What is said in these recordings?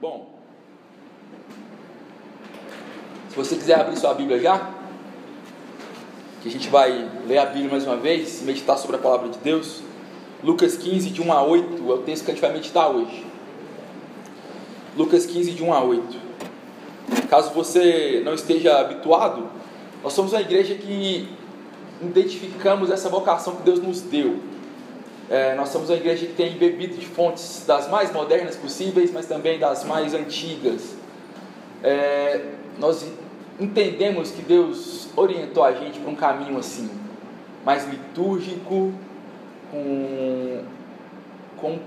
Bom, se você quiser abrir sua Bíblia já, que a gente vai ler a Bíblia mais uma vez, meditar sobre a palavra de Deus. Lucas 15, de 1 a 8, é o texto que a gente vai meditar hoje. Lucas 15, de 1 a 8. Caso você não esteja habituado, nós somos uma igreja que identificamos essa vocação que Deus nos deu. É, nós somos uma igreja que tem bebido de fontes das mais modernas possíveis, mas também das mais antigas. É, nós entendemos que Deus orientou a gente para um caminho assim, mais litúrgico, com, com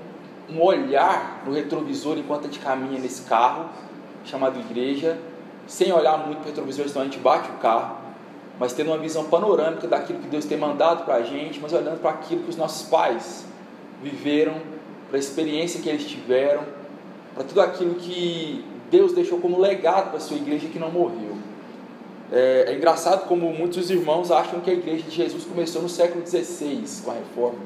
um olhar no retrovisor enquanto a gente caminha nesse carro, chamado igreja, sem olhar muito para o retrovisor, senão a gente bate o carro, mas tendo uma visão panorâmica daquilo que Deus tem mandado para a gente, mas olhando para aquilo que os nossos pais viveram, para a experiência que eles tiveram, para tudo aquilo que Deus deixou como legado para a sua igreja que não morreu. É, é, engraçado como muitos irmãos acham que a igreja de Jesus começou no século XVI com a reforma.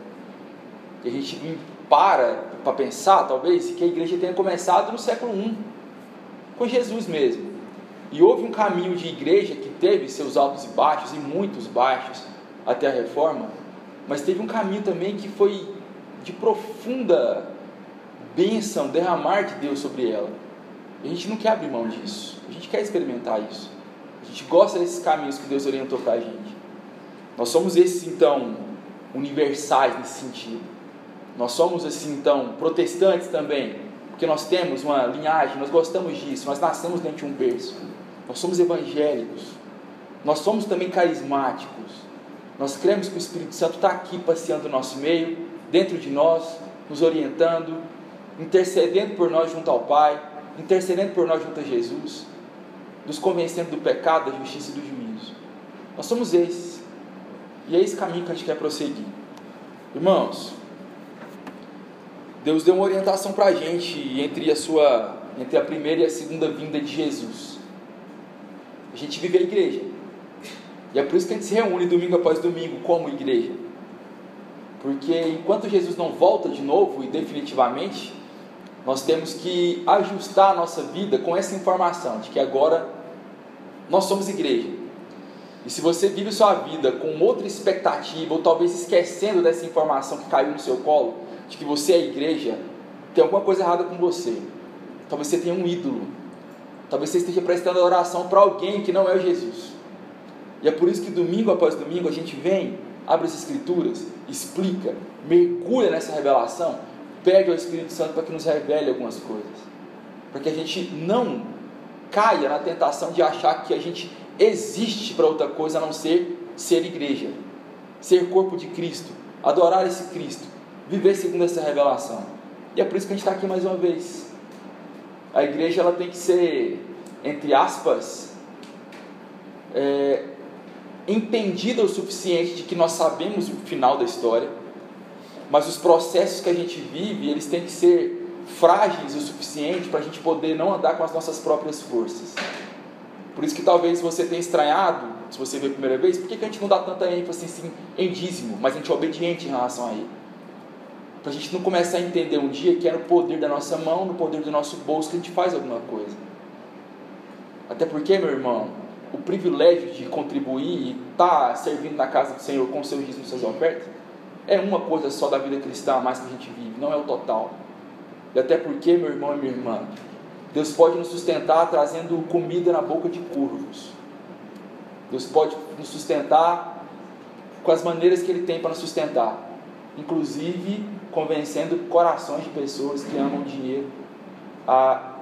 E a gente para para pensar, talvez, que a igreja tenha começado no século I, com Jesus mesmo. E houve um caminho de igreja que teve seus altos e baixos, e muitos baixos, até a reforma, mas teve um caminho também que foi de profunda bênção, derramar de Deus sobre ela. E a gente não quer abrir mão disso, a gente quer experimentar isso. A gente gosta desses caminhos que Deus orientou para a gente. Nós somos esses, então, universais nesse sentido. Nós somos, assim, então, protestantes também, porque nós temos uma linhagem, nós gostamos disso, nós nascemos dentro de um berço. Nós somos evangélicos. Nós somos também carismáticos. Nós cremos que o Espírito Santo está aqui passeando no nosso meio, dentro de nós, nos orientando, intercedendo por nós junto ao Pai, intercedendo por nós junto a Jesus nos convencendo do pecado, da justiça e do juízo. Nós somos esses. E é esse caminho que a gente quer prosseguir. Irmãos, Deus deu uma orientação para a gente entre a sua, entre a primeira e a segunda vinda de Jesus. A gente vive a igreja. E é por isso que a gente se reúne domingo após domingo como igreja. Porque enquanto Jesus não volta de novo e definitivamente, nós temos que ajustar a nossa vida com essa informação de que agora nós somos igreja. E se você vive sua vida com outra expectativa, ou talvez esquecendo dessa informação que caiu no seu colo, de que você é igreja, tem alguma coisa errada com você. Talvez você tenha um ídolo. Talvez você esteja prestando oração para alguém que não é Jesus. E é por isso que domingo após domingo a gente vem, abre as escrituras, explica, mergulha nessa revelação pede ao Espírito Santo para que nos revele algumas coisas. Para que a gente não caia na tentação de achar que a gente existe para outra coisa a não ser ser igreja, ser corpo de Cristo, adorar esse Cristo, viver segundo essa revelação. E é por isso que a gente está aqui mais uma vez. A igreja ela tem que ser, entre aspas, é, entendida o suficiente de que nós sabemos o final da história mas os processos que a gente vive, eles têm que ser frágeis o suficiente para a gente poder não andar com as nossas próprias forças. Por isso que talvez você tenha estranhado, se você veio a primeira vez, por que, que a gente não dá tanta ênfase assim, em dízimo, mas a gente é obediente em relação a ele? Para a gente não começar a entender um dia que é no poder da nossa mão, no poder do nosso bolso que a gente faz alguma coisa. Até porque, meu irmão, o privilégio de contribuir e estar tá servindo na casa do Senhor com seus dízimos e suas ofertas é uma coisa só da vida cristã, mais que a gente vive, não é o total. E até porque, meu irmão e minha irmã, Deus pode nos sustentar trazendo comida na boca de curvos. Deus pode nos sustentar com as maneiras que Ele tem para nos sustentar, inclusive convencendo corações de pessoas que amam dinheiro a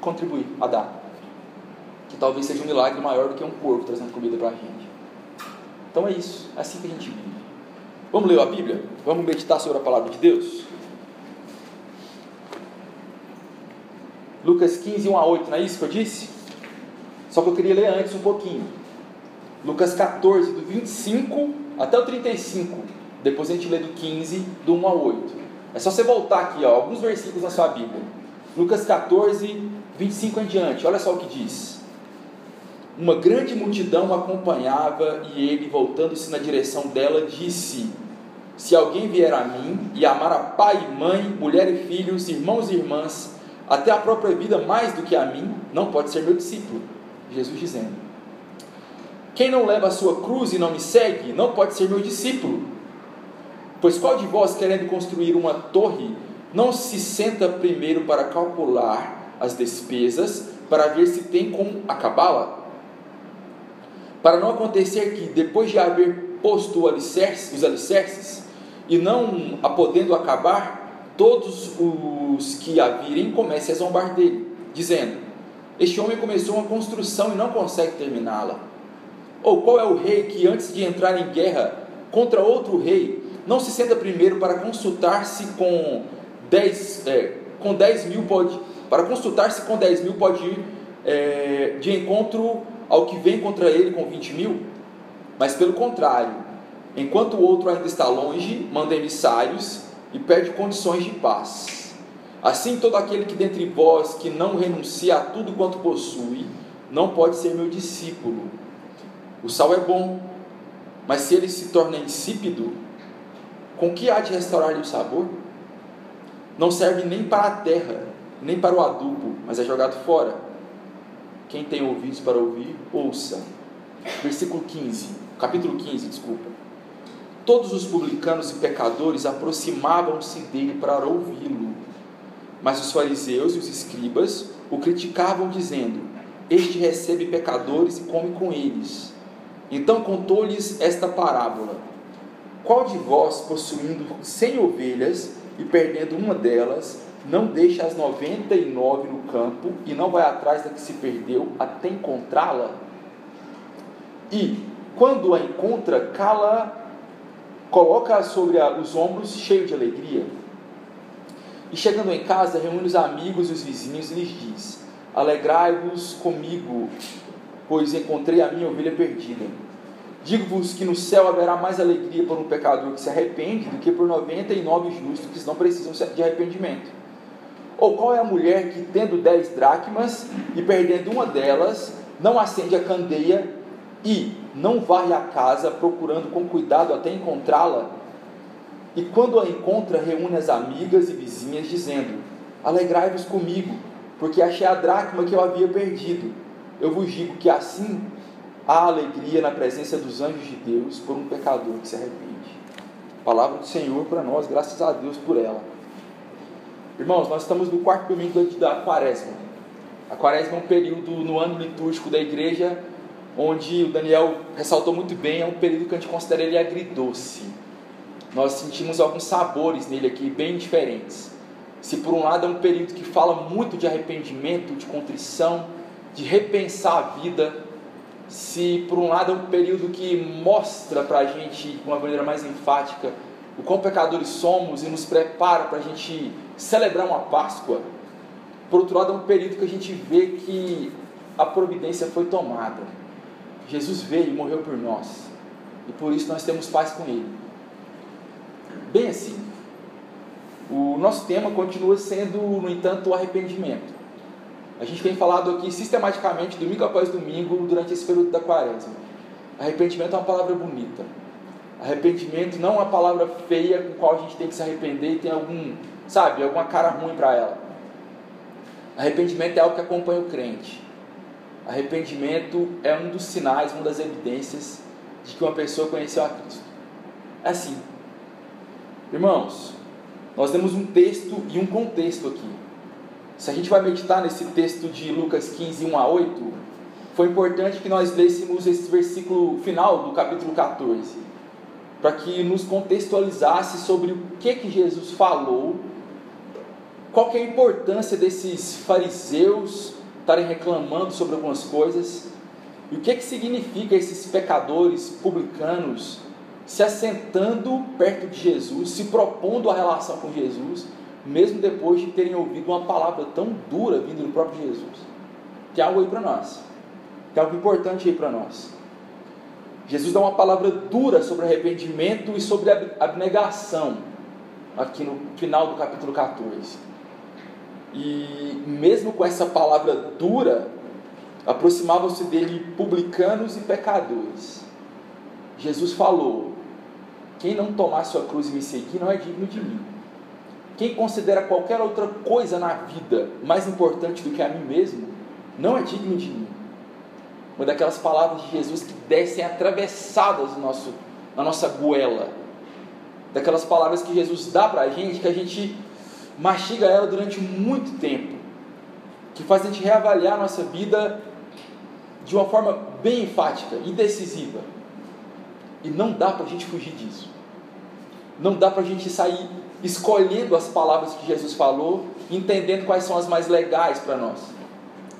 contribuir, a dar. Que talvez seja um milagre maior do que um porco trazendo comida para a gente. Então é isso, é assim que a gente vive. Vamos ler a Bíblia? Vamos meditar sobre a palavra de Deus? Lucas 15, 1 a 8, não é isso que eu disse? Só que eu queria ler antes um pouquinho. Lucas 14, do 25 até o 35. Depois a gente lê do 15, do 1 ao 8. É só você voltar aqui, ó, alguns versículos na sua Bíblia. Lucas 14, 25 em diante. Olha só o que diz. Uma grande multidão acompanhava e ele, voltando-se na direção dela, disse: Se alguém vier a mim e amar a pai e mãe, mulher e filhos, irmãos e irmãs, até a própria vida mais do que a mim, não pode ser meu discípulo. Jesus dizendo: Quem não leva a sua cruz e não me segue, não pode ser meu discípulo. Pois qual de vós, querendo construir uma torre, não se senta primeiro para calcular as despesas, para ver se tem como acabá-la? Para não acontecer que, depois de haver posto alicerce, os alicerces, e não a podendo acabar, todos os que a virem comecem a zombar dele, dizendo: Este homem começou uma construção e não consegue terminá-la. Ou qual é o rei que, antes de entrar em guerra contra outro rei, não se senta primeiro para consultar-se com 10, é, com 10 mil pode, para consultar-se com 10 mil pode ir é, de encontro ao que vem contra ele com 20 mil? Mas pelo contrário, enquanto o outro ainda está longe, manda emissários e pede condições de paz. Assim, todo aquele que dentre vós que não renuncia a tudo quanto possui, não pode ser meu discípulo. O sal é bom, mas se ele se torna insípido, com que há de restaurar-lhe o sabor? Não serve nem para a terra, nem para o adubo, mas é jogado fora. Quem tem ouvidos para ouvir, ouça. Versículo 15, capítulo 15, desculpa. Todos os publicanos e pecadores aproximavam-se dele para ouvi-lo. Mas os fariseus e os escribas o criticavam, dizendo: Este recebe pecadores e come com eles. Então contou-lhes esta parábola qual de vós, possuindo cem ovelhas e perdendo uma delas, não deixa as noventa e nove no campo e não vai atrás da que se perdeu até encontrá-la? E, quando a encontra, cala, coloca-a sobre os ombros, cheio de alegria. E chegando em casa, reúne os amigos e os vizinhos e lhes diz: Alegrai-vos comigo, pois encontrei a minha ovelha perdida. Digo-vos que no céu haverá mais alegria por um pecador que se arrepende do que por 99 justos que não precisam de arrependimento. Ou qual é a mulher que, tendo dez dracmas e perdendo uma delas, não acende a candeia e não varre a casa procurando com cuidado até encontrá-la? E quando a encontra, reúne as amigas e vizinhas, dizendo: Alegrai-vos comigo, porque achei a dracma que eu havia perdido. Eu vos digo que assim há alegria na presença dos anjos de Deus por um pecador que se arrepende. Palavra do Senhor para nós, graças a Deus por ela. Irmãos, nós estamos no quarto domingo da quaresma. A quaresma é um período no ano litúrgico da igreja onde o Daniel ressaltou muito bem, é um período que a gente considera ele agridoce. Nós sentimos alguns sabores nele aqui bem diferentes. Se por um lado é um período que fala muito de arrependimento, de contrição, de repensar a vida, se por um lado é um período que mostra para a gente de uma maneira mais enfática o quão pecadores somos e nos prepara para a gente celebrar uma Páscoa, por outro lado é um período que a gente vê que a providência foi tomada. Jesus veio e morreu por nós e por isso nós temos paz com Ele. Bem assim, o nosso tema continua sendo, no entanto, o arrependimento. A gente tem falado aqui sistematicamente, domingo após domingo, durante esse período da quaresma. Arrependimento é uma palavra bonita. Arrependimento não é uma palavra feia com qual a gente tem que se arrepender e tem algum, sabe, alguma cara ruim para ela. Arrependimento é algo que acompanha o crente. Arrependimento é um dos sinais, uma das evidências de que uma pessoa conheceu a Cristo. É assim. Irmãos, nós temos um texto e um contexto aqui. Se a gente vai meditar nesse texto de Lucas 15, 1 a 8, foi importante que nós lêssemos esse versículo final do capítulo 14, para que nos contextualizasse sobre o que, que Jesus falou, qual é a importância desses fariseus estarem reclamando sobre algumas coisas, e o que, que significa esses pecadores publicanos se assentando perto de Jesus, se propondo a relação com Jesus mesmo depois de terem ouvido uma palavra tão dura vindo do próprio Jesus. Tem algo aí para nós. Tem algo importante aí para nós. Jesus dá uma palavra dura sobre arrependimento e sobre abnegação, aqui no final do capítulo 14. E mesmo com essa palavra dura, aproximavam-se dele publicanos e pecadores. Jesus falou: Quem não tomar sua cruz e me seguir não é digno de mim. Quem considera qualquer outra coisa na vida mais importante do que a mim mesmo, não é digno de mim. Uma daquelas palavras de Jesus que descem atravessadas no nosso, na nossa goela. Daquelas palavras que Jesus dá para a gente, que a gente mastiga ela durante muito tempo. Que faz a gente reavaliar a nossa vida de uma forma bem enfática e decisiva. E não dá para a gente fugir disso. Não dá para a gente sair escolhendo as palavras que Jesus falou, entendendo quais são as mais legais para nós.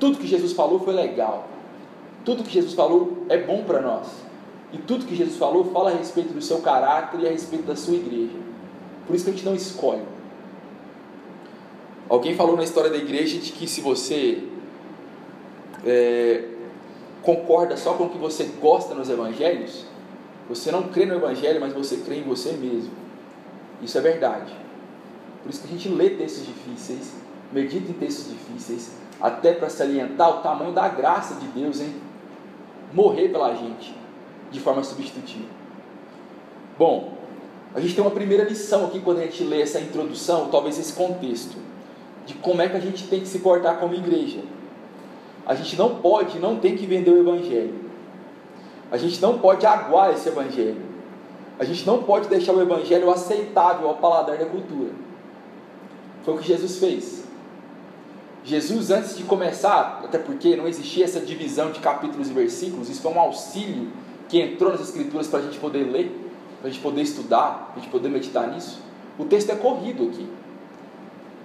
Tudo que Jesus falou foi legal. Tudo que Jesus falou é bom para nós. E tudo que Jesus falou fala a respeito do seu caráter e a respeito da sua igreja. Por isso que a gente não escolhe. Alguém falou na história da igreja de que se você é, concorda só com o que você gosta nos evangelhos, você não crê no evangelho, mas você crê em você mesmo. Isso é verdade. Por isso que a gente lê textos difíceis, medita em textos difíceis, até para salientar o tamanho da graça de Deus em morrer pela gente de forma substitutiva. Bom, a gente tem uma primeira lição aqui quando a gente lê essa introdução, talvez esse contexto, de como é que a gente tem que se portar como igreja. A gente não pode, não tem que vender o Evangelho. A gente não pode aguar esse Evangelho. A gente não pode deixar o Evangelho aceitável ao paladar da cultura. Foi o que Jesus fez. Jesus, antes de começar, até porque não existia essa divisão de capítulos e versículos, isso foi um auxílio que entrou nas Escrituras para a gente poder ler, para a gente poder estudar, para a gente poder meditar nisso. O texto é corrido aqui.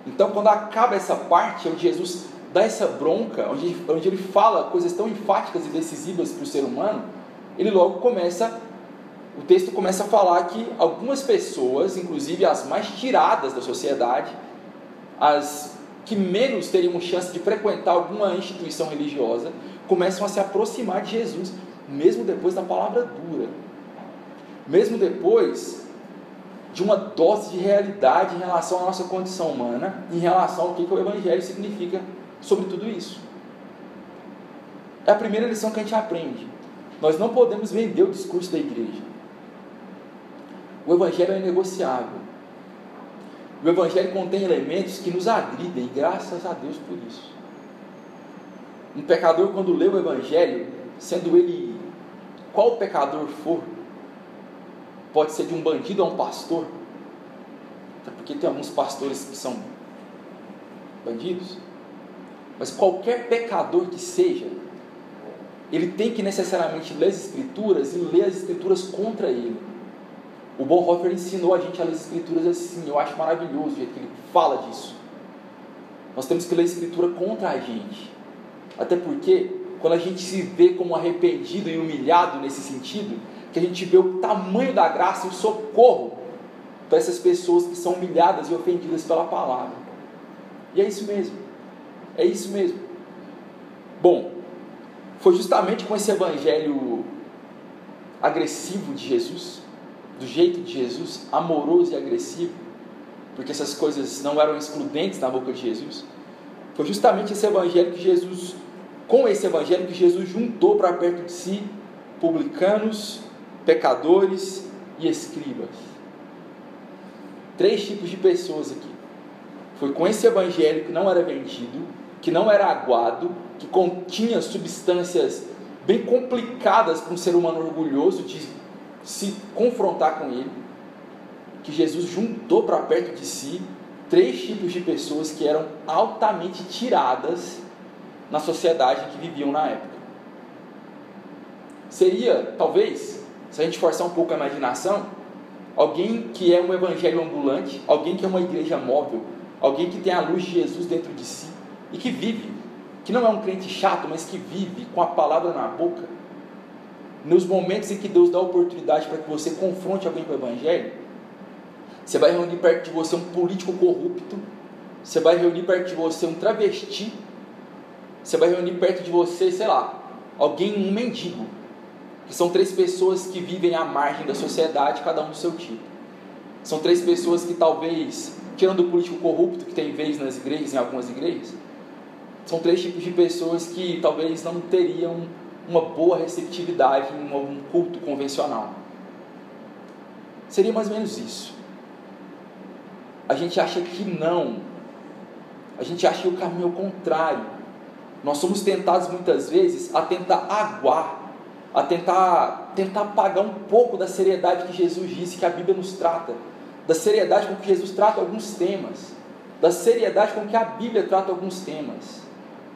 Então, quando acaba essa parte, onde Jesus dá essa bronca, onde, onde ele fala coisas tão enfáticas e decisivas para o ser humano, ele logo começa, o texto começa a falar que algumas pessoas, inclusive as mais tiradas da sociedade, as que menos teriam chance de frequentar alguma instituição religiosa, começam a se aproximar de Jesus, mesmo depois da palavra dura, mesmo depois de uma dose de realidade em relação à nossa condição humana, em relação ao que, que o Evangelho significa sobre tudo isso. É a primeira lição que a gente aprende. Nós não podemos vender o discurso da igreja. O Evangelho é negociável. O Evangelho contém elementos que nos agridem, graças a Deus por isso. Um pecador, quando lê o Evangelho, sendo ele qual pecador for, pode ser de um bandido a um pastor, até porque tem alguns pastores que são bandidos, mas qualquer pecador que seja, ele tem que necessariamente ler as Escrituras e ler as Escrituras contra ele o Bonhoeffer ensinou a gente a ler as escrituras assim, eu acho maravilhoso o jeito que ele fala disso. Nós temos que ler a escritura contra a gente. Até porque, quando a gente se vê como arrependido e humilhado nesse sentido, que a gente vê o tamanho da graça e o socorro para essas pessoas que são humilhadas e ofendidas pela palavra. E é isso mesmo. É isso mesmo. Bom, foi justamente com esse evangelho agressivo de Jesus do jeito de Jesus, amoroso e agressivo, porque essas coisas não eram excludentes na boca de Jesus. Foi justamente esse evangelho que Jesus, com esse evangelho que Jesus juntou para perto de si publicanos, pecadores e escribas. Três tipos de pessoas aqui. Foi com esse evangelho que não era vendido, que não era aguado, que continha substâncias bem complicadas para um ser humano orgulhoso de se confrontar com ele, que Jesus juntou para perto de si três tipos de pessoas que eram altamente tiradas na sociedade que viviam na época. Seria, talvez, se a gente forçar um pouco a imaginação, alguém que é um evangelho ambulante, alguém que é uma igreja móvel, alguém que tem a luz de Jesus dentro de si e que vive, que não é um crente chato, mas que vive com a palavra na boca nos momentos em que Deus dá oportunidade para que você confronte alguém com o Evangelho, você vai reunir perto de você um político corrupto, você vai reunir perto de você um travesti, você vai reunir perto de você, sei lá, alguém, um mendigo, que são três pessoas que vivem à margem da sociedade, cada um do seu tipo. São três pessoas que talvez, tirando o político corrupto que tem vez nas igrejas, em algumas igrejas, são três tipos de pessoas que talvez não teriam uma boa receptividade em um culto convencional. Seria mais ou menos isso. a gente acha que não. A gente acha que o caminho é o contrário. Nós somos tentados muitas vezes a tentar aguar, a tentar, tentar apagar um pouco da seriedade que Jesus disse que a Bíblia nos trata, da seriedade com que Jesus trata alguns temas, da seriedade com que a Bíblia trata alguns temas.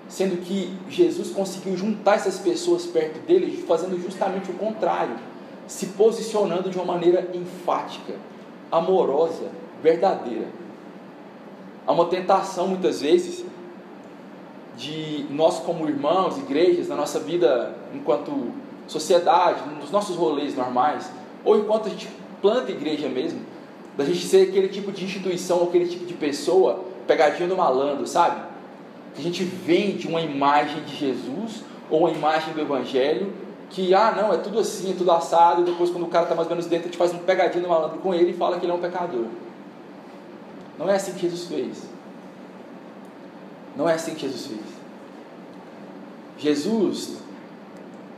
Sendo que Jesus conseguiu juntar essas pessoas perto dele, fazendo justamente o contrário, se posicionando de uma maneira enfática, amorosa, verdadeira. Há uma tentação muitas vezes de nós como irmãos, igrejas, na nossa vida enquanto sociedade, nos nossos rolês normais, ou enquanto a gente planta igreja mesmo, da gente ser aquele tipo de instituição, aquele tipo de pessoa, pegadinha do malandro, sabe? Que a gente vende uma imagem de Jesus ou uma imagem do Evangelho que, ah, não, é tudo assim, é tudo assado, e depois quando o cara está mais ou menos dentro, a gente faz um pegadinho do malandro com ele e fala que ele é um pecador. Não é assim que Jesus fez. Não é assim que Jesus fez. Jesus,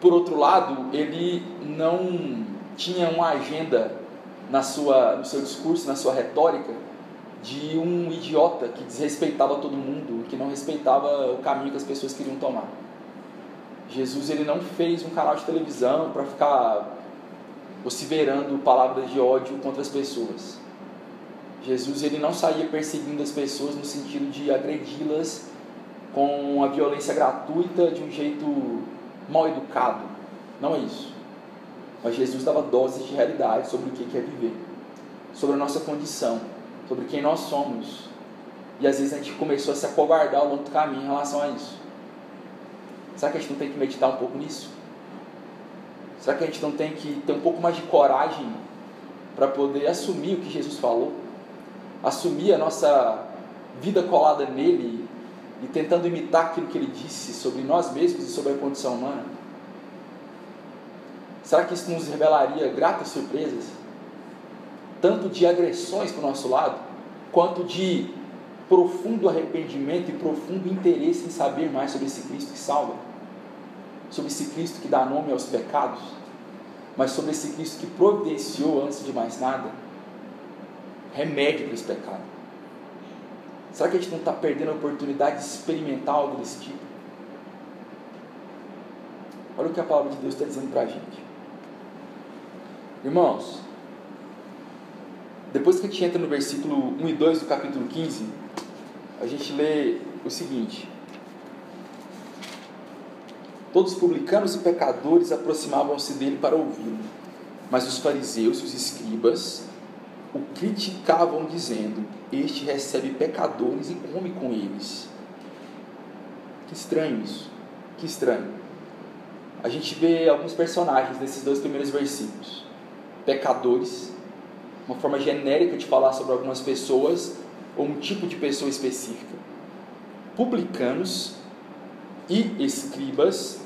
por outro lado, ele não tinha uma agenda na sua, no seu discurso, na sua retórica, de um idiota que desrespeitava todo mundo, que não respeitava o caminho que as pessoas queriam tomar. Jesus ele não fez um canal de televisão para ficar vociferando palavras de ódio contra as pessoas. Jesus ele não saía perseguindo as pessoas no sentido de agredi-las com a violência gratuita de um jeito mal educado. Não é isso. Mas Jesus dava doses de realidade sobre o que é viver, sobre a nossa condição, sobre quem nós somos. E às vezes a gente começou a se acovardar ao longo do caminho em relação a isso. Será que a gente não tem que meditar um pouco nisso? Será que a gente não tem que ter um pouco mais de coragem para poder assumir o que Jesus falou? Assumir a nossa vida colada nele e tentando imitar aquilo que ele disse sobre nós mesmos e sobre a condição humana? Será que isso nos revelaria gratas surpresas? Tanto de agressões para o nosso lado, quanto de profundo arrependimento e profundo interesse em saber mais sobre esse Cristo que salva, sobre esse Cristo que dá nome aos pecados, mas sobre esse Cristo que providenciou, antes de mais nada, remédio para esse pecado. Será que a gente não está perdendo a oportunidade de experimentar algo desse tipo? Olha o que a palavra de Deus está dizendo para a gente. Irmãos, depois que a gente entra no versículo 1 e 2 do capítulo 15, a gente lê o seguinte: Todos os publicanos e pecadores aproximavam-se dele para ouvi-lo, mas os fariseus e os escribas o criticavam, dizendo: Este recebe pecadores e come com eles. Que estranho isso, que estranho. A gente vê alguns personagens nesses dois primeiros versículos: pecadores, uma forma genérica de falar sobre algumas pessoas ou um tipo de pessoa específica. Publicanos e escribas,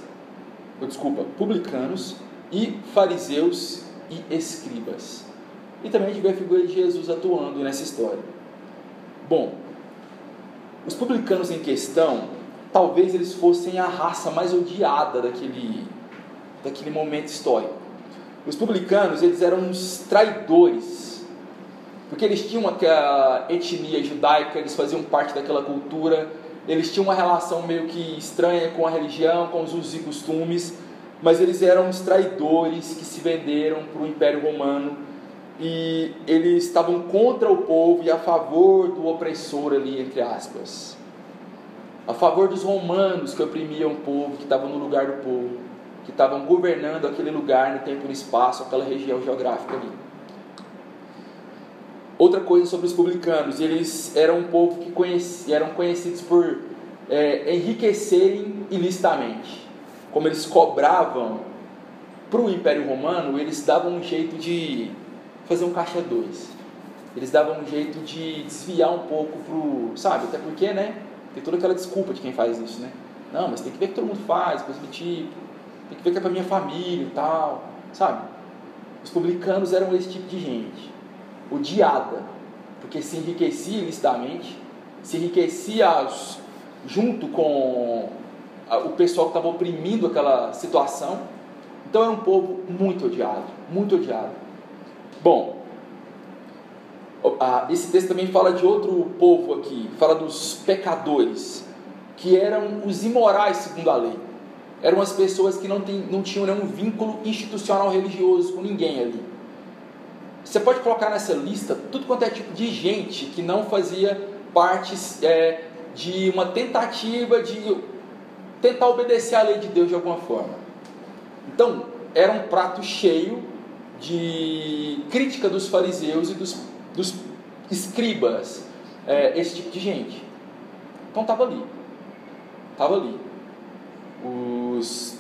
desculpa, publicanos e fariseus e escribas. E também a gente vê a figura de Jesus atuando nessa história. Bom, os publicanos em questão, talvez eles fossem a raça mais odiada daquele, daquele momento histórico. Os publicanos, eles eram uns traidores porque eles tinham aquela etnia judaica, eles faziam parte daquela cultura, eles tinham uma relação meio que estranha com a religião, com os usos e costumes, mas eles eram os traidores que se venderam para o Império Romano e eles estavam contra o povo e a favor do opressor ali, entre aspas. A favor dos romanos que oprimiam o povo, que estavam no lugar do povo, que estavam governando aquele lugar no tempo e no espaço, aquela região geográfica ali. Outra coisa sobre os publicanos, eles eram um povo que conheci, eram conhecidos por é, enriquecerem ilicitamente. Como eles cobravam para o Império Romano, eles davam um jeito de fazer um caixa dois. Eles davam um jeito de desviar um pouco pro, sabe? Até porque, né? Tem toda aquela desculpa de quem faz isso, né? Não, mas tem que ver que todo mundo faz, coisa do tipo. Tem que ver que é para minha família e tal, sabe? Os publicanos eram esse tipo de gente odiada, porque se enriquecia ilicitamente, se enriquecia junto com o pessoal que estava oprimindo aquela situação. Então era um povo muito odiado, muito odiado. Bom, esse texto também fala de outro povo aqui, fala dos pecadores, que eram os imorais segundo a lei. Eram as pessoas que não, tem, não tinham nenhum vínculo institucional religioso com ninguém ali. Você pode colocar nessa lista tudo quanto é tipo de gente que não fazia parte é, de uma tentativa de tentar obedecer à lei de Deus de alguma forma. Então, era um prato cheio de crítica dos fariseus e dos, dos escribas, é, esse tipo de gente. Então estava ali. Estava ali. Os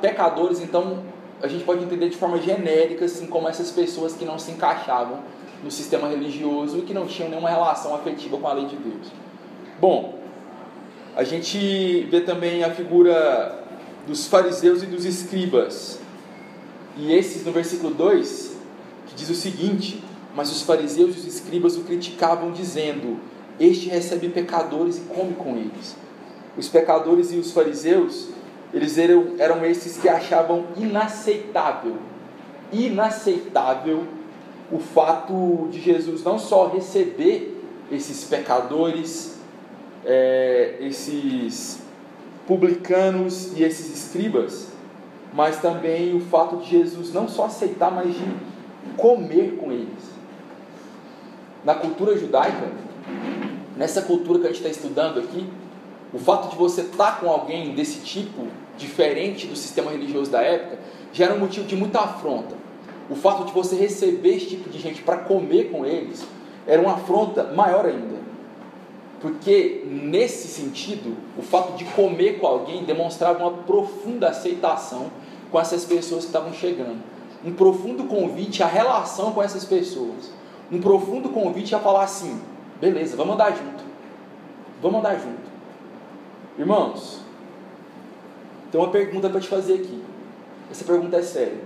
pecadores, então, a gente pode entender de forma genérica, assim como essas pessoas que não se encaixavam no sistema religioso e que não tinham nenhuma relação afetiva com a lei de Deus. Bom, a gente vê também a figura dos fariseus e dos escribas. E esses no versículo 2, que diz o seguinte: Mas os fariseus e os escribas o criticavam, dizendo: Este recebe pecadores e come com eles. Os pecadores e os fariseus, eles eram, eram esses que achavam inaceitável, inaceitável o fato de Jesus não só receber esses pecadores, é, esses publicanos e esses escribas, mas também o fato de Jesus não só aceitar, mas de comer com eles. Na cultura judaica, nessa cultura que a gente está estudando aqui, o fato de você estar com alguém desse tipo, diferente do sistema religioso da época, já era um motivo de muita afronta. O fato de você receber esse tipo de gente para comer com eles era uma afronta maior ainda. Porque, nesse sentido, o fato de comer com alguém demonstrava uma profunda aceitação com essas pessoas que estavam chegando. Um profundo convite à relação com essas pessoas. Um profundo convite a falar assim: beleza, vamos andar junto. Vamos andar junto. Irmãos, tem uma pergunta para te fazer aqui. Essa pergunta é séria.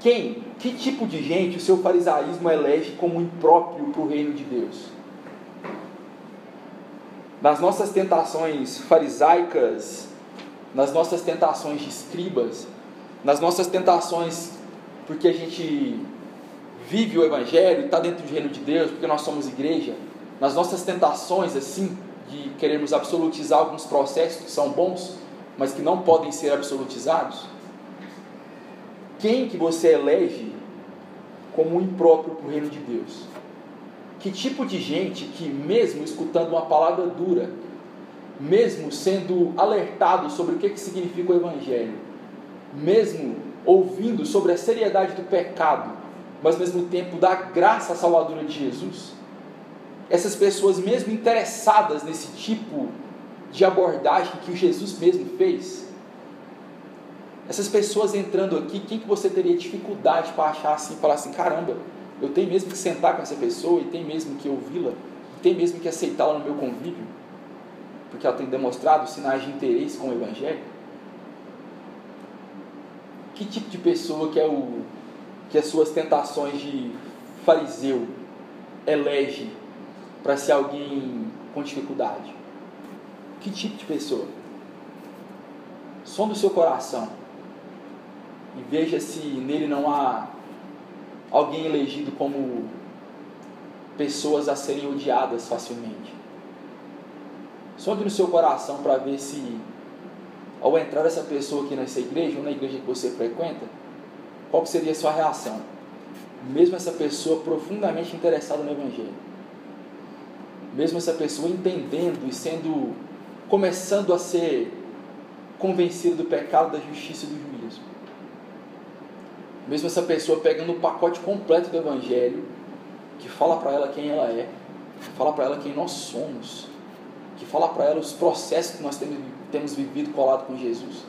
Quem, que tipo de gente o seu farisaísmo elege como impróprio para o reino de Deus? Nas nossas tentações farisaicas, nas nossas tentações de escribas, nas nossas tentações porque a gente vive o Evangelho e está dentro do reino de Deus, porque nós somos igreja, nas nossas tentações assim, de querermos absolutizar alguns processos que são bons, mas que não podem ser absolutizados? Quem que você elege como impróprio para o reino de Deus? Que tipo de gente que, mesmo escutando uma palavra dura, mesmo sendo alertado sobre o que, que significa o Evangelho, mesmo ouvindo sobre a seriedade do pecado, mas ao mesmo tempo da graça salvadora de Jesus, essas pessoas, mesmo interessadas nesse tipo de abordagem que Jesus mesmo fez, essas pessoas entrando aqui, quem que você teria dificuldade para achar assim, falar assim, caramba, eu tenho mesmo que sentar com essa pessoa e tenho mesmo que ouvi-la, tenho mesmo que aceitá-la no meu convívio, porque ela tem demonstrado sinais de interesse com o Evangelho? Que tipo de pessoa que é o que as suas tentações de fariseu elege para ser alguém com dificuldade? Que tipo de pessoa? Som do seu coração e veja se nele não há alguém elegido como pessoas a serem odiadas facilmente. Sonde no seu coração para ver se, ao entrar essa pessoa aqui nessa igreja, ou na igreja que você frequenta, qual seria a sua reação? Mesmo essa pessoa profundamente interessada no Evangelho mesmo essa pessoa entendendo e sendo, começando a ser convencida do pecado, da justiça e do juízo. Mesmo essa pessoa pegando o pacote completo do Evangelho, que fala para ela quem ela é, que fala para ela quem nós somos, que fala para ela os processos que nós temos, temos vivido colado com Jesus.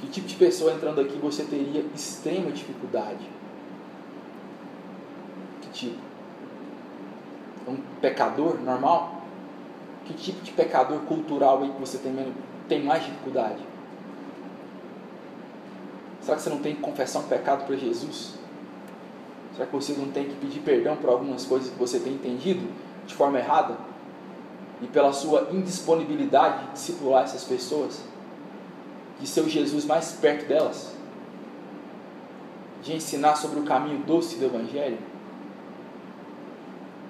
Que tipo de pessoa entrando aqui você teria extrema dificuldade? Que tipo? Um pecador normal? Que tipo de pecador cultural aí que você tem, tem mais dificuldade? Será que você não tem que confessar um pecado para Jesus? Será que você não tem que pedir perdão por algumas coisas que você tem entendido de forma errada? E pela sua indisponibilidade de discipular essas pessoas? De ser o Jesus mais perto delas? De ensinar sobre o caminho doce do Evangelho?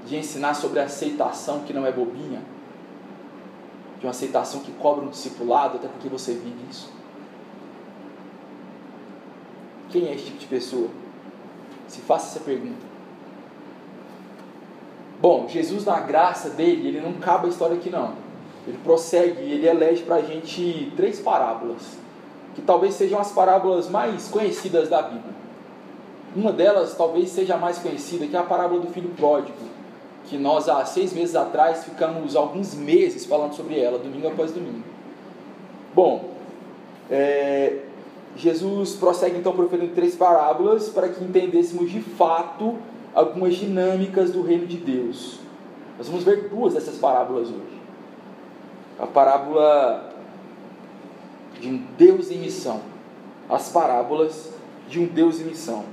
De ensinar sobre aceitação que não é bobinha, de uma aceitação que cobra um discipulado, até porque você vive isso. Quem é esse tipo de pessoa? Se faça essa pergunta. Bom, Jesus, na graça dele, ele não acaba a história aqui não. Ele prossegue e ele elege para a gente três parábolas, que talvez sejam as parábolas mais conhecidas da Bíblia. Uma delas talvez seja a mais conhecida, que é a parábola do filho pródigo, que nós há seis meses atrás ficamos alguns meses falando sobre ela, domingo após domingo. Bom, é, Jesus prossegue então proferindo três parábolas para que entendêssemos de fato algumas dinâmicas do reino de Deus. Nós vamos ver duas dessas parábolas hoje. A parábola de um Deus em missão. As parábolas de um Deus em missão.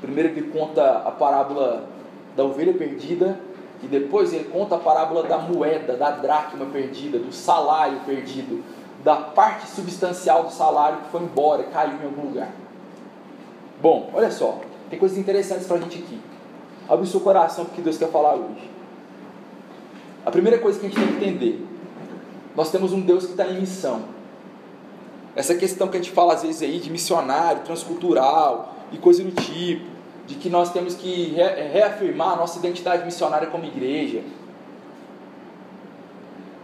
Primeiro ele conta a parábola da ovelha perdida e depois ele conta a parábola da moeda, da dracma perdida, do salário perdido, da parte substancial do salário que foi embora, caiu em algum lugar. Bom, olha só, tem coisas interessantes para a gente aqui. Abre o seu coração porque Deus quer falar hoje. A primeira coisa que a gente tem que entender: nós temos um Deus que está em missão. Essa questão que a gente fala às vezes aí de missionário, transcultural e coisa do tipo, de que nós temos que reafirmar a nossa identidade missionária como igreja,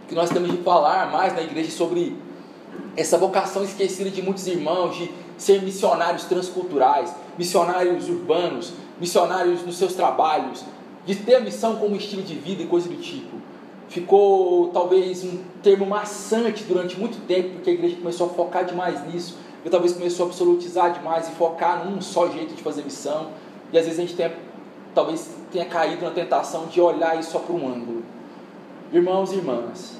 que nós temos de falar mais na igreja sobre essa vocação esquecida de muitos irmãos de ser missionários transculturais, missionários urbanos, missionários nos seus trabalhos, de ter a missão como estilo de vida e coisa do tipo. Ficou talvez um termo maçante durante muito tempo, porque a igreja começou a focar demais nisso, e talvez começou a absolutizar demais e focar num só jeito de fazer missão, e às vezes a gente tenha, talvez tenha caído na tentação de olhar isso só para um ângulo. Irmãos e irmãs,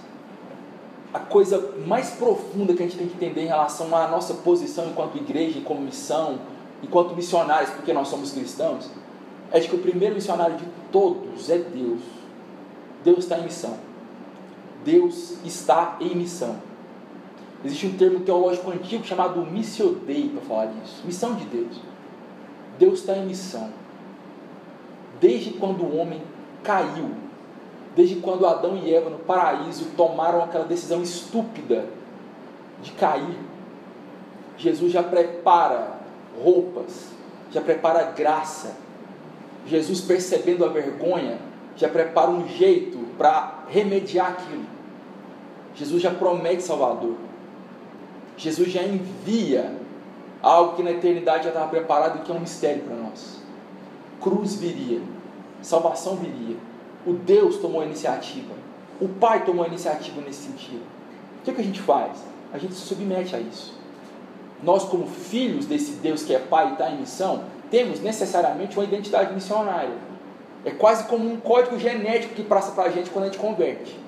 a coisa mais profunda que a gente tem que entender em relação à nossa posição enquanto igreja, como missão, enquanto missionários, porque nós somos cristãos, é de que o primeiro missionário de todos é Deus. Deus está em missão. Deus está em missão. Existe um termo teológico antigo chamado missio Dei para falar disso. Missão de Deus. Deus está em missão. Desde quando o homem caiu, desde quando Adão e Eva no paraíso tomaram aquela decisão estúpida de cair, Jesus já prepara roupas, já prepara graça. Jesus, percebendo a vergonha, já prepara um jeito para remediar aquilo. Jesus já promete Salvador. Jesus já envia algo que na eternidade já estava preparado e que é um mistério para nós. Cruz viria, salvação viria. O Deus tomou a iniciativa. O Pai tomou a iniciativa nesse sentido. O que, é que a gente faz? A gente se submete a isso nós, como filhos desse Deus que é Pai e está em missão, temos necessariamente uma identidade missionária. É quase como um código genético que passa para a gente quando a gente converte.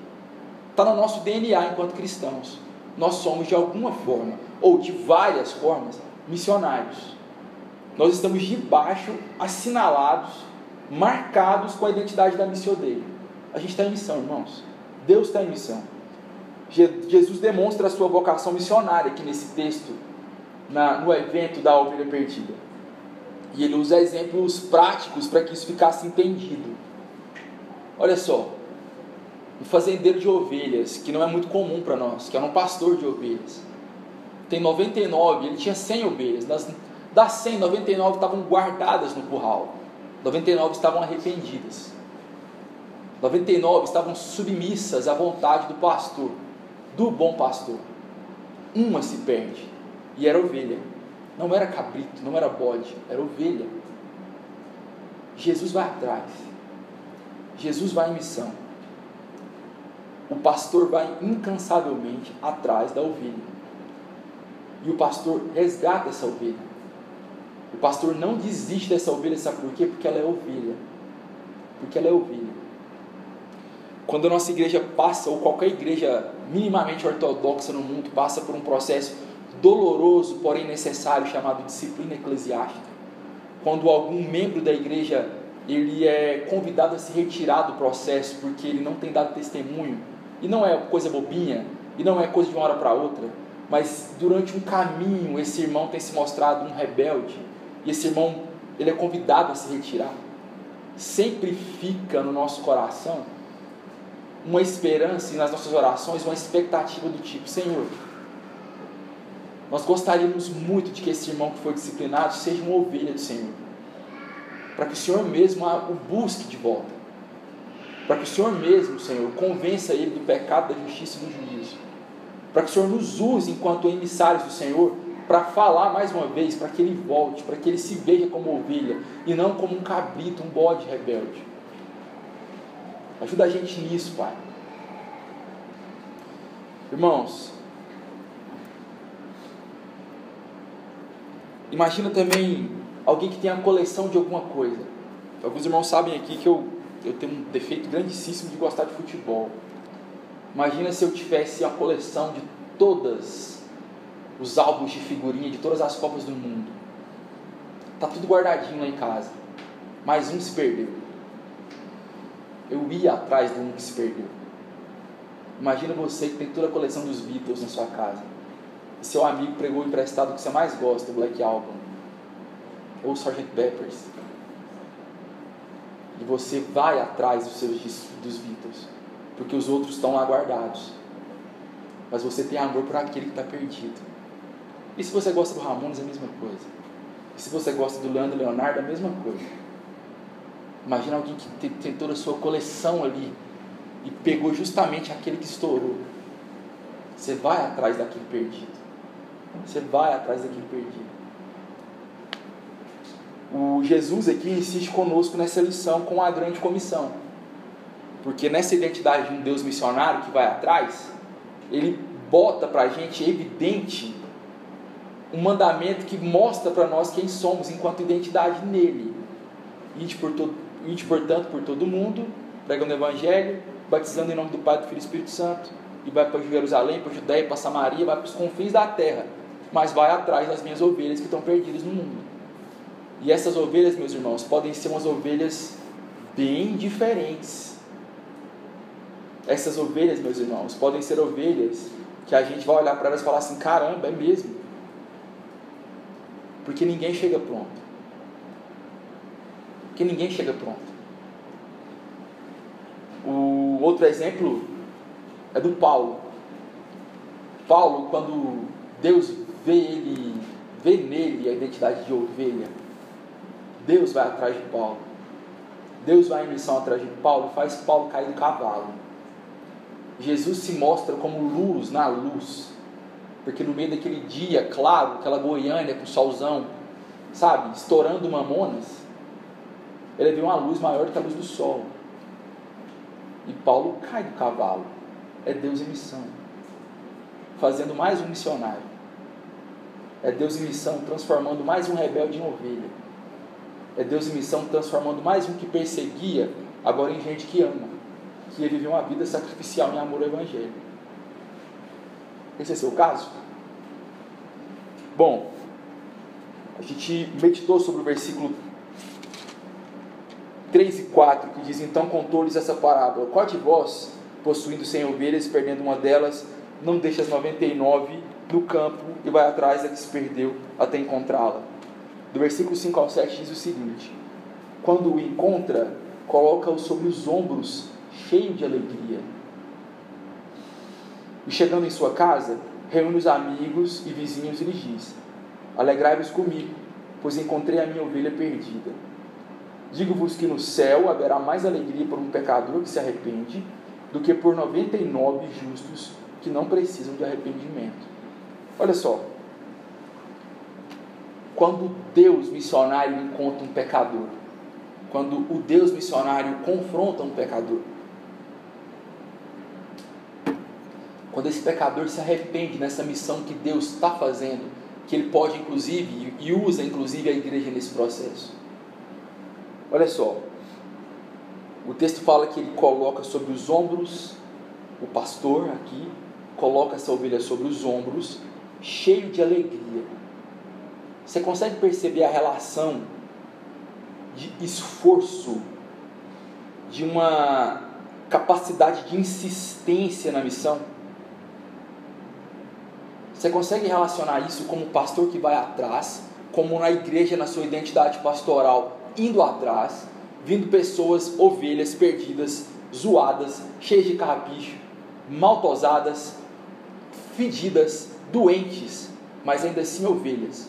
Está no nosso DNA enquanto cristãos. Nós somos, de alguma forma, ou de várias formas, missionários. Nós estamos debaixo, assinalados, marcados com a identidade da missão dele. A gente está em missão, irmãos. Deus está em missão. Jesus demonstra a sua vocação missionária aqui nesse texto na, no evento da ovelha perdida. E ele usa exemplos práticos para que isso ficasse entendido. Olha só, um fazendeiro de ovelhas, que não é muito comum para nós, que era um pastor de ovelhas. Tem 99, ele tinha 100 ovelhas. Das, das 100, 99 estavam guardadas no curral. 99 estavam arrependidas. 99 estavam submissas à vontade do pastor, do bom pastor. Uma se perde. E era ovelha. Não era cabrito, não era bode, era ovelha. Jesus vai atrás. Jesus vai em missão. O pastor vai incansavelmente atrás da ovelha. E o pastor resgata essa ovelha. O pastor não desiste dessa ovelha, sabe por quê? Porque ela é ovelha. Porque ela é ovelha. Quando a nossa igreja passa, ou qualquer igreja minimamente ortodoxa no mundo passa por um processo doloroso, porém necessário, chamado disciplina eclesiástica. Quando algum membro da igreja ele é convidado a se retirar do processo porque ele não tem dado testemunho, e não é coisa bobinha, e não é coisa de uma hora para outra, mas durante um caminho esse irmão tem se mostrado um rebelde, e esse irmão ele é convidado a se retirar. sempre fica no nosso coração uma esperança e nas nossas orações uma expectativa do tipo: Senhor, nós gostaríamos muito de que esse irmão que foi disciplinado seja uma ovelha do Senhor, para que o Senhor mesmo o busque de volta, para que o Senhor mesmo, Senhor, convença ele do pecado, da justiça e do juízo, para que o Senhor nos use enquanto emissários do Senhor para falar mais uma vez, para que ele volte, para que ele se veja como ovelha e não como um cabrito, um bode rebelde. Ajuda a gente nisso, Pai. Irmãos, imagina também alguém que tem a coleção de alguma coisa. Alguns irmãos sabem aqui que eu, eu tenho um defeito grandíssimo de gostar de futebol. Imagina se eu tivesse a coleção de todas os álbuns de figurinha de todas as Copas do Mundo. Tá tudo guardadinho lá em casa. Mas um se perdeu. Eu ia atrás de um que se perdeu. Imagina você que tem toda a coleção dos Beatles na sua casa. E seu amigo pregou emprestado o que você mais gosta, o Black Album. Ou Sgt. Peppers. E você vai atrás dos seus dos Beatles. Porque os outros estão lá guardados. Mas você tem amor por aquele que está perdido. E se você gosta do Ramones, é a mesma coisa. E se você gosta do Leandro Leonardo, é a mesma coisa. Imagina alguém que tem, tem toda a sua coleção ali e pegou justamente aquele que estourou. Você vai atrás daquele perdido. Você vai atrás daquele perdido. O Jesus aqui insiste conosco nessa lição com a grande comissão. Porque nessa identidade de um Deus missionário que vai atrás, ele bota para a gente evidente um mandamento que mostra para nós quem somos enquanto identidade nele. Ide, por todo, ide, portanto, por todo mundo, pregando o Evangelho, batizando em nome do Pai, do Filho e do Espírito Santo, e vai para Jerusalém, para Judéia, para Samaria, vai para os confins da terra, mas vai atrás das minhas ovelhas que estão perdidas no mundo. E essas ovelhas, meus irmãos, podem ser umas ovelhas bem diferentes. Essas ovelhas, meus irmãos, podem ser ovelhas que a gente vai olhar para elas e falar assim: caramba, é mesmo. Porque ninguém chega pronto. Porque ninguém chega pronto. O outro exemplo é do Paulo. Paulo, quando Deus vê ele, vê nele a identidade de ovelha, Deus vai atrás de Paulo. Deus vai em missão atrás de Paulo, faz Paulo cair do cavalo. Jesus se mostra como luz na luz porque no meio daquele dia claro, aquela Goiânia com solzão, sabe, estourando mamonas, ele viu uma luz maior que a luz do sol. E Paulo cai do cavalo. É Deus em missão. Fazendo mais um missionário. É Deus em missão, transformando mais um rebelde em ovelha. É Deus em missão, transformando mais um que perseguia, agora em gente que ama. Que ia viver uma vida sacrificial em amor ao Evangelho. Esse é seu caso? Bom, a gente meditou sobre o versículo 3 e 4, que diz: Então contou-lhes essa parábola: Qual de vós, possuindo cem ovelhas e perdendo uma delas, não deixa as 99 no campo e vai atrás da que se perdeu até encontrá-la? Do versículo 5 ao 7 diz o seguinte: Quando o encontra, coloca-o sobre os ombros, cheio de alegria e chegando em sua casa, reúne os amigos e vizinhos e lhes diz: Alegrai-vos comigo, pois encontrei a minha ovelha perdida. Digo-vos que no céu haverá mais alegria por um pecador que se arrepende do que por 99 justos que não precisam de arrependimento. Olha só. Quando Deus missionário encontra um pecador, quando o Deus missionário confronta um pecador, quando esse pecador se arrepende nessa missão que Deus está fazendo, que ele pode inclusive e usa inclusive a igreja nesse processo. Olha só, o texto fala que ele coloca sobre os ombros, o pastor aqui, coloca essa ovelha sobre os ombros, cheio de alegria. Você consegue perceber a relação de esforço, de uma capacidade de insistência na missão? Você consegue relacionar isso como pastor que vai atrás, como na igreja na sua identidade pastoral indo atrás, vindo pessoas, ovelhas perdidas, zoadas, cheias de carrapicho, maltosadas, fedidas, doentes, mas ainda assim ovelhas.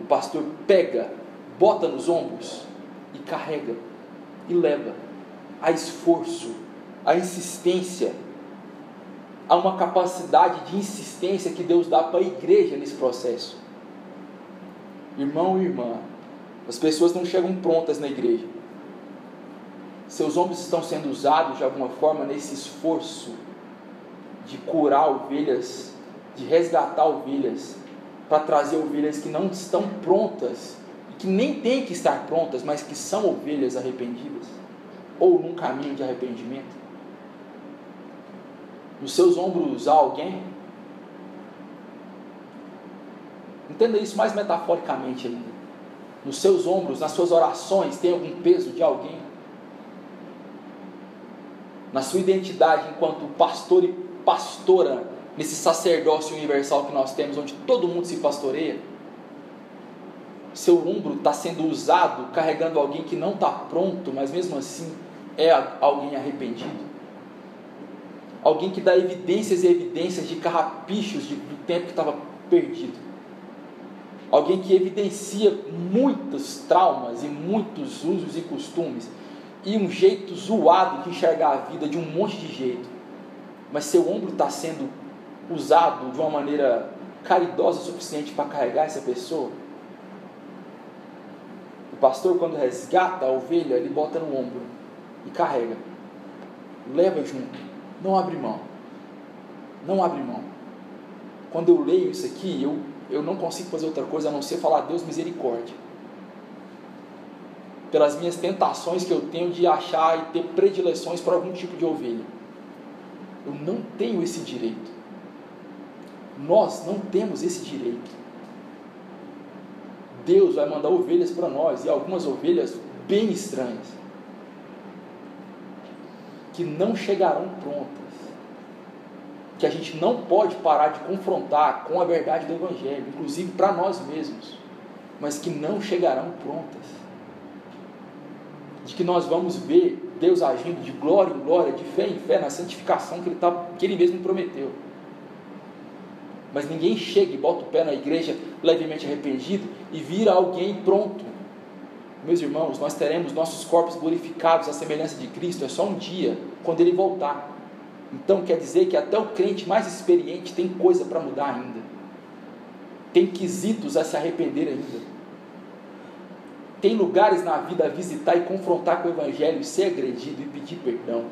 O pastor pega, bota nos ombros e carrega e leva. a esforço, a insistência, há uma capacidade de insistência que Deus dá para a igreja nesse processo. Irmão e irmã, as pessoas não chegam prontas na igreja. Seus ombros estão sendo usados de alguma forma nesse esforço de curar ovelhas, de resgatar ovelhas, para trazer ovelhas que não estão prontas, que nem têm que estar prontas, mas que são ovelhas arrependidas, ou num caminho de arrependimento. Nos seus ombros há alguém? Entenda isso mais metaforicamente ainda. Nos seus ombros, nas suas orações, tem algum peso de alguém? Na sua identidade enquanto pastor e pastora, nesse sacerdócio universal que nós temos, onde todo mundo se pastoreia? Seu ombro está sendo usado carregando alguém que não está pronto, mas mesmo assim é alguém arrependido? Alguém que dá evidências e evidências de carrapichos de, do tempo que estava perdido. Alguém que evidencia muitos traumas e muitos usos e costumes e um jeito zoado de enxergar a vida de um monte de jeito. Mas seu ombro está sendo usado de uma maneira caridosa o suficiente para carregar essa pessoa. O pastor, quando resgata a ovelha, ele bota no ombro e carrega. Leva junto não abre mão. Não abre mão. Quando eu leio isso aqui, eu, eu não consigo fazer outra coisa a não ser falar Deus misericórdia. Pelas minhas tentações que eu tenho de achar e ter predileções para algum tipo de ovelha. Eu não tenho esse direito. Nós não temos esse direito. Deus vai mandar ovelhas para nós e algumas ovelhas bem estranhas que não chegarão prontas. Que a gente não pode parar de confrontar com a verdade do Evangelho, inclusive para nós mesmos, mas que não chegarão prontas. De que nós vamos ver Deus agindo de glória em glória, de fé em fé, na santificação que Ele, tá, que ele mesmo prometeu. Mas ninguém chega e bota o pé na igreja levemente arrependido e vira alguém pronto meus irmãos, nós teremos nossos corpos glorificados à semelhança de Cristo, é só um dia, quando Ele voltar. Então quer dizer que até o crente mais experiente tem coisa para mudar ainda, tem quesitos a se arrepender ainda, tem lugares na vida a visitar e confrontar com o Evangelho, e ser agredido e pedir perdão,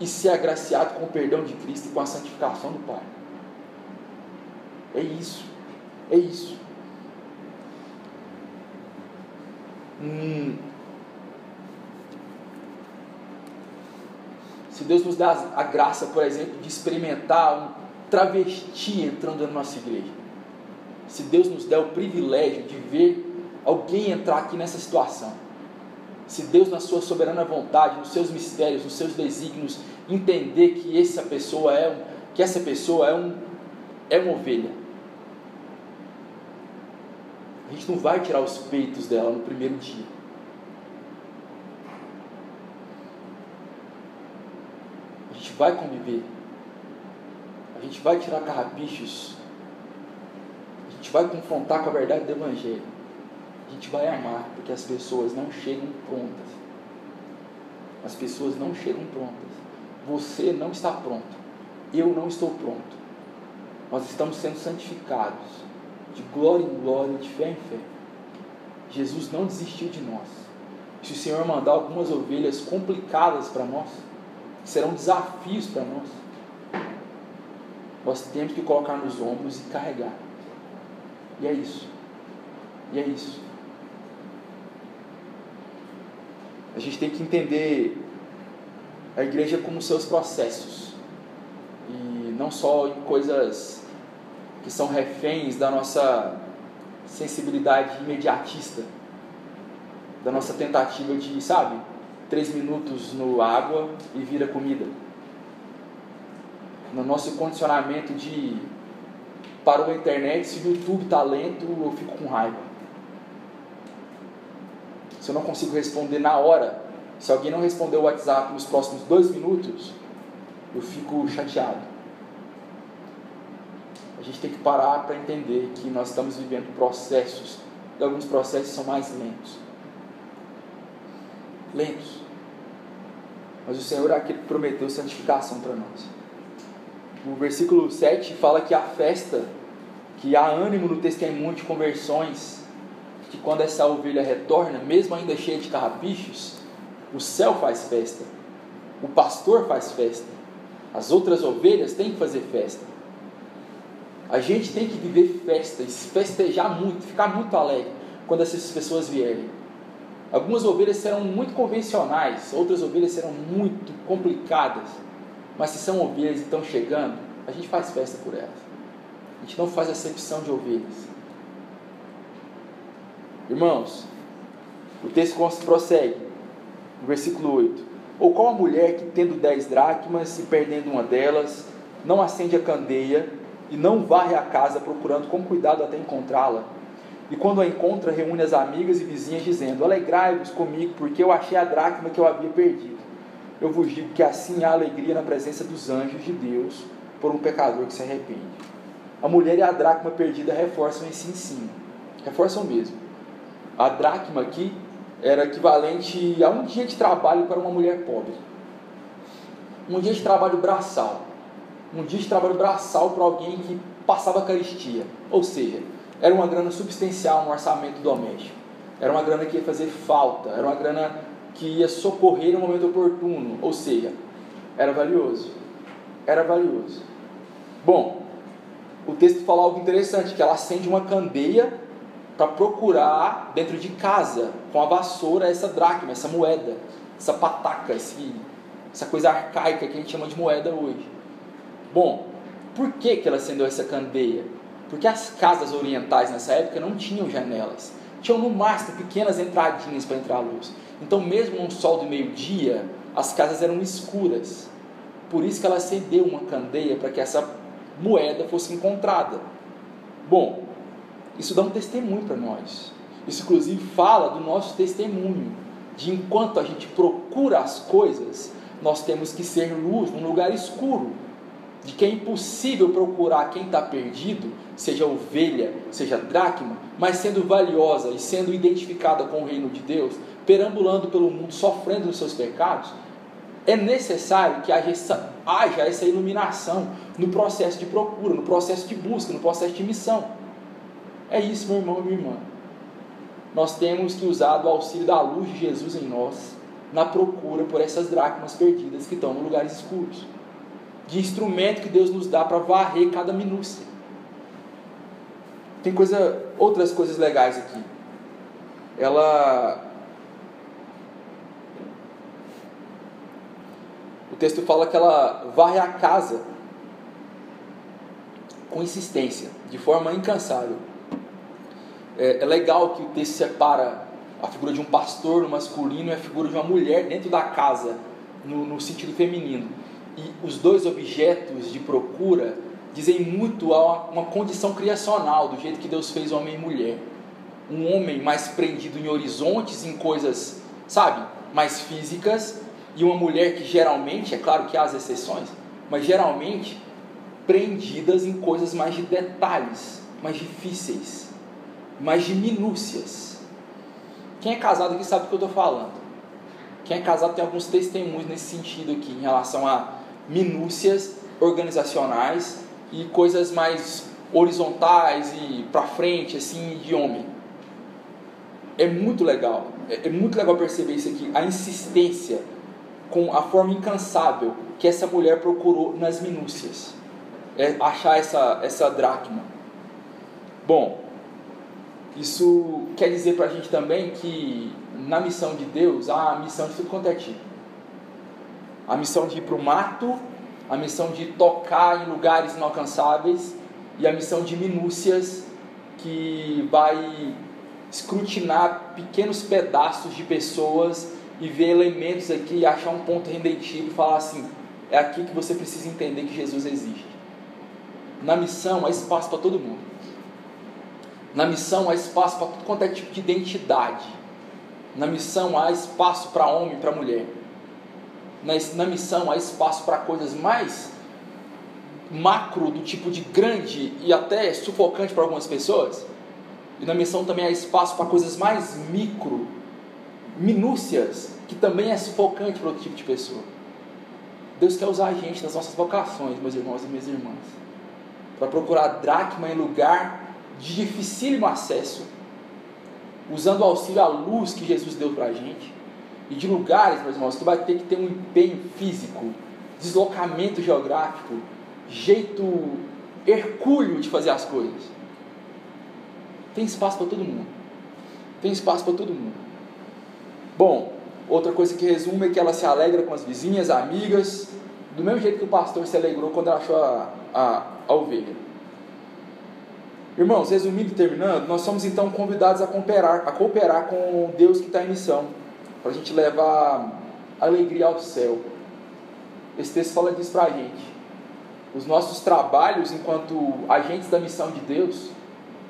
e ser agraciado com o perdão de Cristo e com a santificação do Pai. É isso, é isso. Hum. Se Deus nos dá a graça, por exemplo, de experimentar um travesti entrando na nossa igreja, se Deus nos der o privilégio de ver alguém entrar aqui nessa situação, se Deus, na sua soberana vontade, nos seus mistérios, nos seus desígnios, entender que essa pessoa é um, que essa pessoa é um é uma ovelha, a gente não vai tirar os peitos dela no primeiro dia. A gente vai conviver. A gente vai tirar carrapichos. A gente vai confrontar com a verdade do Evangelho. A gente vai amar, porque as pessoas não chegam prontas. As pessoas não chegam prontas. Você não está pronto. Eu não estou pronto. Nós estamos sendo santificados de glória em glória, de fé em fé. Jesus não desistiu de nós. Se o Senhor mandar algumas ovelhas complicadas para nós, serão desafios para nós, nós temos que colocar nos ombros e carregar. E é isso. E é isso. A gente tem que entender a igreja como seus processos. E não só em coisas que são reféns da nossa sensibilidade imediatista, da nossa tentativa de, sabe, três minutos no água e vira comida. No nosso condicionamento de parou a internet, se o YouTube está lento, eu fico com raiva. Se eu não consigo responder na hora, Se alguém não responder o WhatsApp nos próximos dois minutos, eu fico chateado. Gente tem que parar para entender que nós estamos vivendo processos, e alguns processos são mais lentos. Lentos. Mas o Senhor aqui prometeu santificação para nós. O versículo 7 fala que a festa, que há ânimo no testemunho de conversões, que quando essa ovelha retorna, mesmo ainda cheia de carrapichos, o céu faz festa, o pastor faz festa, as outras ovelhas têm que fazer festa. A gente tem que viver festas, festejar muito, ficar muito alegre quando essas pessoas vierem. Algumas ovelhas serão muito convencionais, outras ovelhas serão muito complicadas. Mas se são ovelhas e estão chegando, a gente faz festa por elas. A gente não faz acepção de ovelhas. Irmãos, o texto prossegue, versículo 8. Ou qual a mulher que, tendo dez dracmas e perdendo uma delas, não acende a candeia e não varre a casa procurando com cuidado até encontrá-la? E quando a encontra, reúne as amigas e vizinhas, dizendo: Alegrai-vos comigo, porque eu achei a dracma que eu havia perdido. Eu vos digo que assim há alegria na presença dos anjos de Deus por um pecador que se arrepende. A mulher e a dracma perdida reforçam esse ensino. Reforçam mesmo. A dracma aqui era equivalente a um dia de trabalho para uma mulher pobre. Um dia de trabalho braçal. Um dia de trabalho braçal para alguém que passava caristia. Ou seja, era uma grana substancial no orçamento doméstico. Era uma grana que ia fazer falta. Era uma grana que ia socorrer no momento oportuno. Ou seja, era valioso. Era valioso. Bom, o texto fala algo interessante, que ela acende uma candeia para procurar dentro de casa, com a vassoura, essa dracma, essa moeda, essa pataca, esse, essa coisa arcaica que a gente chama de moeda hoje. Bom, por que, que ela acendeu essa candeia? Porque as casas orientais nessa época não tinham janelas. Tinham no máximo pequenas entradinhas para entrar a luz. Então, mesmo no sol do meio-dia, as casas eram escuras. Por isso que ela acendeu uma candeia para que essa moeda fosse encontrada. Bom, isso dá um testemunho para nós. Isso, inclusive, fala do nosso testemunho. De enquanto a gente procura as coisas, nós temos que ser luz num lugar escuro. De que é impossível procurar quem está perdido, seja ovelha, seja dracma, mas sendo valiosa e sendo identificada com o reino de Deus, perambulando pelo mundo, sofrendo os seus pecados, é necessário que haja essa, haja essa iluminação no processo de procura, no processo de busca, no processo de missão. É isso, meu irmão e minha irmã. Nós temos que usar do auxílio da luz de Jesus em nós na procura por essas dracmas perdidas que estão em lugares escuros. De instrumento que Deus nos dá para varrer cada minúcia. Tem coisa, outras coisas legais aqui. Ela O texto fala que ela varre a casa com insistência, de forma incansável é, é legal que o texto separa a figura de um pastor no masculino e a figura de uma mulher dentro da casa, no, no sentido feminino. E os dois objetos de procura dizem muito a uma condição criacional, do jeito que Deus fez homem e mulher. Um homem mais prendido em horizontes, em coisas, sabe, mais físicas, e uma mulher que geralmente, é claro que há as exceções, mas geralmente prendidas em coisas mais de detalhes, mais difíceis mas de minúcias. Quem é casado aqui sabe do que eu estou falando. Quem é casado tem alguns testemunhos nesse sentido aqui, em relação a minúcias organizacionais e coisas mais horizontais e para frente, assim, de homem. É muito legal, é, é muito legal perceber isso aqui, a insistência com a forma incansável que essa mulher procurou nas minúcias. É achar essa, essa dracma. Bom, isso quer dizer para a gente também que na missão de Deus há a missão de tudo quanto é tipo. A missão de ir para o mato, a missão de tocar em lugares inalcançáveis e a missão de minúcias que vai escrutinar pequenos pedaços de pessoas e ver elementos aqui e achar um ponto redentivo e falar assim: é aqui que você precisa entender que Jesus existe. Na missão há espaço para todo mundo. Na missão há espaço para tudo quanto é tipo de identidade. Na missão há espaço para homem e para mulher. Na, missão há espaço para coisas mais macro, do tipo de grande e até sufocante para algumas pessoas. E na missão também há espaço para coisas mais micro, minúcias, que também é sufocante para outro tipo de pessoa. Deus quer usar a gente nas nossas vocações, meus irmãos e minhas irmãs, para procurar dracma em lugar de dificílimo acesso, usando o auxílio à luz que Jesus deu para a gente, e de lugares, meus irmãos, que vai ter que ter um empenho físico, deslocamento geográfico, jeito hercúleo de fazer as coisas. Tem espaço para todo mundo. Tem espaço para todo mundo. Bom, outra coisa que resume é que ela se alegra com as vizinhas, amigas, do mesmo jeito que o pastor se alegrou quando achou a, a, a ovelha. Irmãos, resumindo e terminando, nós somos então convidados a cooperar, a cooperar com Deus que está em missão, para a gente levar alegria ao céu. Esse texto fala disso para a gente os nossos trabalhos enquanto agentes da missão de Deus,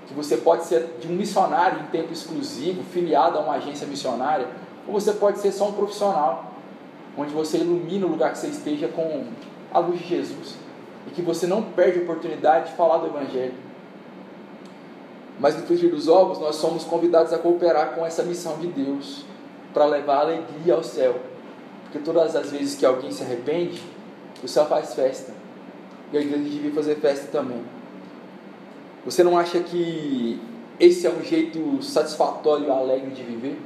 que você pode ser de um missionário em tempo exclusivo, filiado a uma agência missionária, ou você pode ser só um profissional, onde você ilumina o lugar que você esteja com a luz de Jesus e que você não perde a oportunidade de falar do Evangelho. Mas no frigir dos ovos, nós somos convidados a cooperar com essa missão de Deus para levar alegria ao céu. Porque todas as vezes que alguém se arrepende, o céu faz festa. E a igreja devia fazer festa também. Você não acha que esse é um jeito satisfatório e alegre de viver?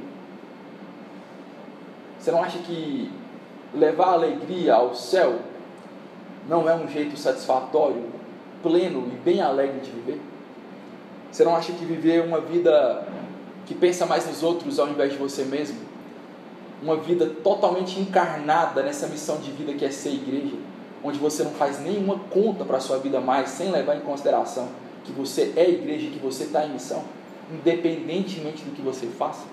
Você não acha que levar alegria ao céu não é um jeito satisfatório, pleno e bem alegre de viver? Você não acha que viver uma vida que pensa mais nos outros ao invés de você mesmo? Uma vida totalmente encarnada nessa missão de vida que é ser igreja? onde você não faz nenhuma conta para a sua vida mais, sem levar em consideração que você é igreja, que você está em missão, independentemente do que você faça?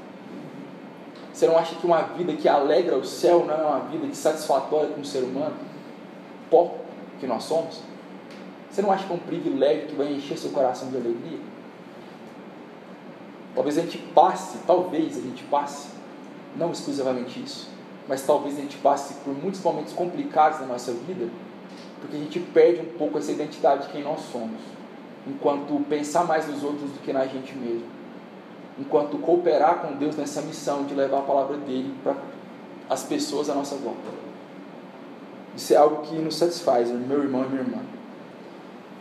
Você não acha que uma vida que alegra o céu não é uma vida de satisfatória como ser humano? Pó que nós somos? Você não acha que é um privilégio que vai encher seu coração de alegria? Talvez a gente passe, talvez a gente passe, não exclusivamente isso, mas talvez a gente passe por muitos momentos complicados na nossa vida, porque a gente perde um pouco essa identidade de quem nós somos, enquanto pensar mais nos outros do que na gente mesmo, enquanto cooperar com Deus nessa missão de levar a palavra dele para as pessoas à nossa volta. Isso é algo que nos satisfaz, meu irmão e minha irmã.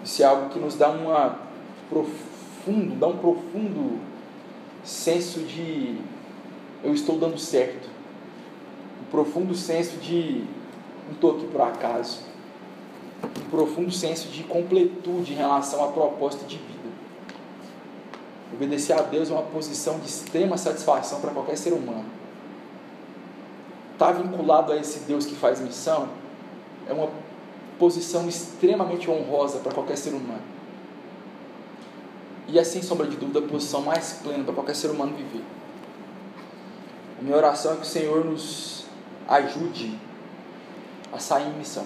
Isso é algo que nos dá uma profundo, dá um profundo senso de eu estou dando certo profundo senso de não estou aqui por acaso, um profundo senso de completude em relação à proposta de vida. Obedecer a Deus é uma posição de extrema satisfação para qualquer ser humano. Estar tá vinculado a esse Deus que faz missão é uma posição extremamente honrosa para qualquer ser humano. E é sem sombra de dúvida a posição mais plena para qualquer ser humano viver. A minha oração é que o Senhor nos ajude a sair em missão.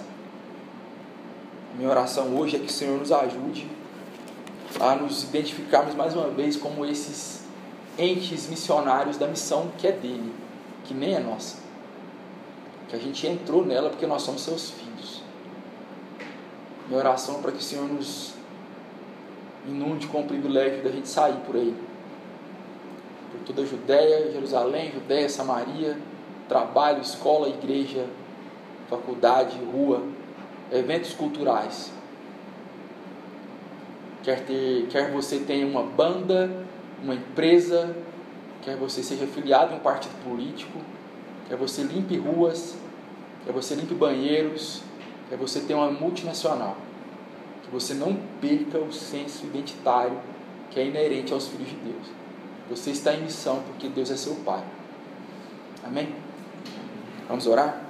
Minha oração hoje é que o Senhor nos ajude a nos identificarmos mais uma vez como esses entes missionários da missão que é dele, que nem é nossa. Que a gente entrou nela porque nós somos seus filhos. Minha oração é para que o Senhor nos inunde com o privilégio da gente sair por aí. Por toda a Judéia, Jerusalém, Judéia, Samaria, trabalho, escola, igreja, faculdade, rua, eventos culturais. Quer, ter, quer você tenha uma banda, uma empresa, quer você seja filiado em um partido político, quer você limpe ruas, quer você limpe banheiros, quer você tenha uma multinacional. Que você não perca o senso identitário que é inerente aos filhos de Deus. Você está em missão porque Deus é seu Pai. Amém? Vamos orar?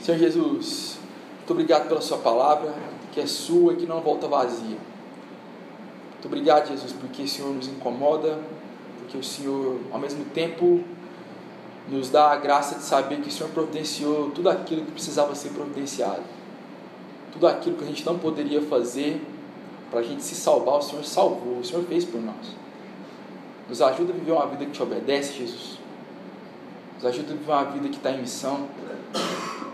Senhor Jesus, muito obrigado pela Sua palavra, que é sua e que não volta vazia. Muito obrigado, Jesus, porque o Senhor nos incomoda, porque o Senhor, ao mesmo tempo, nos dá a graça de saber que o Senhor providenciou tudo aquilo que precisava ser providenciado. Tudo aquilo que a gente não poderia fazer, para a gente se salvar, o Senhor salvou, o Senhor fez por nós. Nos ajuda a viver uma vida que te obedece, Jesus. Nos ajuda a viver uma vida que está em missão.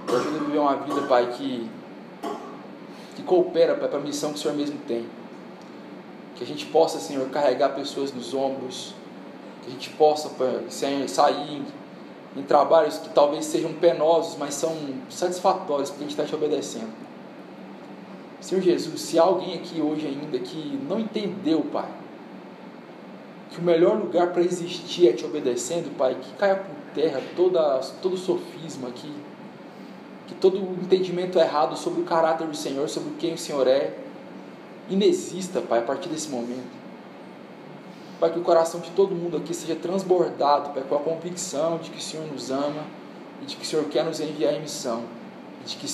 Nos ajuda a viver uma vida, Pai, que, que coopera, para a missão que o Senhor mesmo tem. Que a gente possa, Senhor, carregar pessoas nos ombros. Que a gente possa, Pai, sair em trabalhos que talvez sejam penosos, mas são satisfatórios, porque a gente está te obedecendo. Senhor Jesus, se há alguém aqui hoje ainda que não entendeu, Pai, que o melhor lugar para existir é te obedecendo, Pai, que caia por terra toda, todo sofisma, que, que todo entendimento errado sobre o caráter do Senhor, sobre quem o Senhor é, inexista, Pai, a partir desse momento. Pai, que o coração de todo mundo aqui seja transbordado, Pai, com a convicção de que o Senhor nos ama e de que o Senhor quer nos enviar em missão, e de que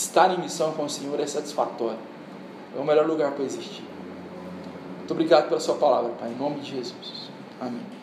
estar em missão com o Senhor é satisfatório. É o melhor lugar para existir. Muito obrigado pela Sua palavra, Pai, em nome de Jesus. Amém.